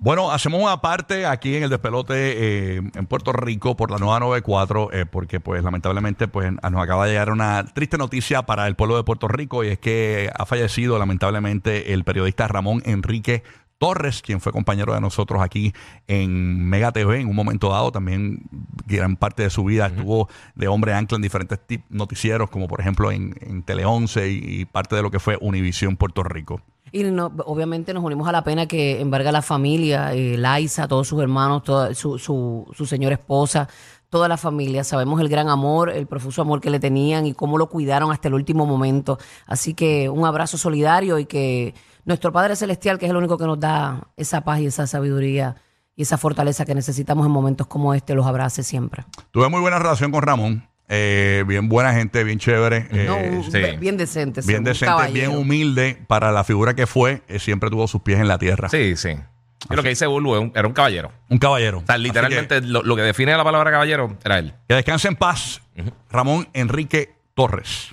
Bueno, hacemos una parte aquí en el despelote eh, en Puerto Rico por la nueva 94, eh, porque pues lamentablemente pues nos acaba de llegar una triste noticia para el pueblo de Puerto Rico y es que ha fallecido lamentablemente el periodista Ramón Enrique Torres, quien fue compañero de nosotros aquí en Mega TV en un momento dado, también gran parte de su vida estuvo de hombre ancla en diferentes noticieros, como por ejemplo en, en Tele 11 y, y parte de lo que fue Univisión Puerto Rico. Y no- obviamente nos unimos a la pena que embarga la familia, eh, Laisa, todos sus hermanos, toda su, su, su señora esposa, toda la familia. Sabemos el gran amor, el profuso amor que le tenían y cómo lo cuidaron hasta el último momento. Así que un abrazo solidario y que nuestro Padre Celestial, que es el único que nos da esa paz y esa sabiduría y esa fortaleza que necesitamos en momentos como este, los abrace siempre. Tuve muy buena relación con Ramón, eh, bien buena gente, bien chévere. eh, No, sí. Bien decente. bien decente, caballero. bien humilde para la figura que fue, eh, siempre tuvo sus pies en la tierra. Sí, sí. Y lo que dice un- era un caballero. Un caballero. O sea, literalmente lo, lo que define la palabra caballero era él. Que, que descanse en paz, Ramón Enrique Torres.